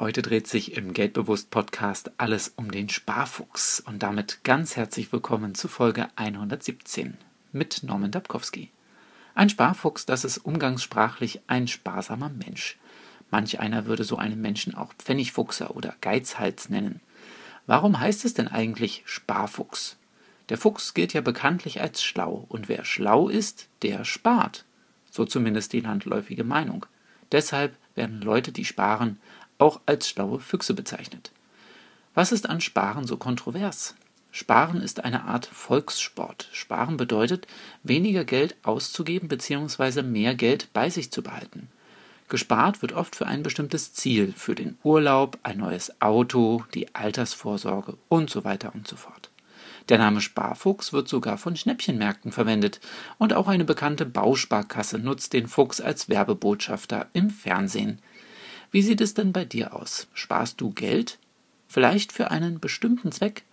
Heute dreht sich im Geldbewusst Podcast alles um den Sparfuchs und damit ganz herzlich willkommen zu Folge 117 mit Norman Dabkowski. Ein Sparfuchs, das ist umgangssprachlich ein sparsamer Mensch. Manch einer würde so einen Menschen auch Pfennigfuchser oder Geizhals nennen. Warum heißt es denn eigentlich Sparfuchs? Der Fuchs gilt ja bekanntlich als schlau und wer schlau ist, der spart. So zumindest die landläufige Meinung. Deshalb werden Leute, die sparen, auch als schlaue Füchse bezeichnet. Was ist an Sparen so kontrovers? Sparen ist eine Art Volkssport. Sparen bedeutet, weniger Geld auszugeben bzw. mehr Geld bei sich zu behalten. Gespart wird oft für ein bestimmtes Ziel, für den Urlaub, ein neues Auto, die Altersvorsorge und so weiter und so fort. Der Name Sparfuchs wird sogar von Schnäppchenmärkten verwendet und auch eine bekannte Bausparkasse nutzt den Fuchs als Werbebotschafter im Fernsehen. Wie sieht es denn bei dir aus? Sparst du Geld? Vielleicht für einen bestimmten Zweck?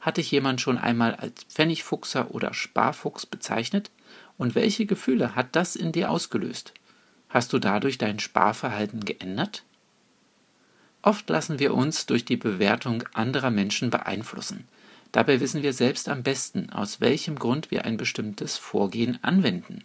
Hat dich jemand schon einmal als Pfennigfuchser oder Sparfuchs bezeichnet? Und welche Gefühle hat das in dir ausgelöst? Hast du dadurch dein Sparverhalten geändert? Oft lassen wir uns durch die Bewertung anderer Menschen beeinflussen. Dabei wissen wir selbst am besten, aus welchem Grund wir ein bestimmtes Vorgehen anwenden.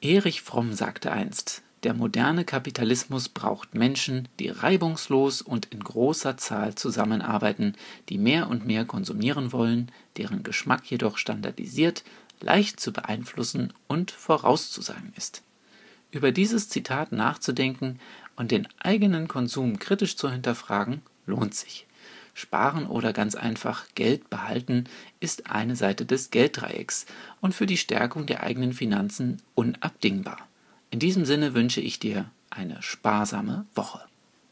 Erich Fromm sagte einst, der moderne Kapitalismus braucht Menschen, die reibungslos und in großer Zahl zusammenarbeiten, die mehr und mehr konsumieren wollen, deren Geschmack jedoch standardisiert, leicht zu beeinflussen und vorauszusagen ist. Über dieses Zitat nachzudenken und den eigenen Konsum kritisch zu hinterfragen, lohnt sich. Sparen oder ganz einfach Geld behalten ist eine Seite des Gelddreiecks und für die Stärkung der eigenen Finanzen unabdingbar. In diesem Sinne wünsche ich dir eine sparsame Woche.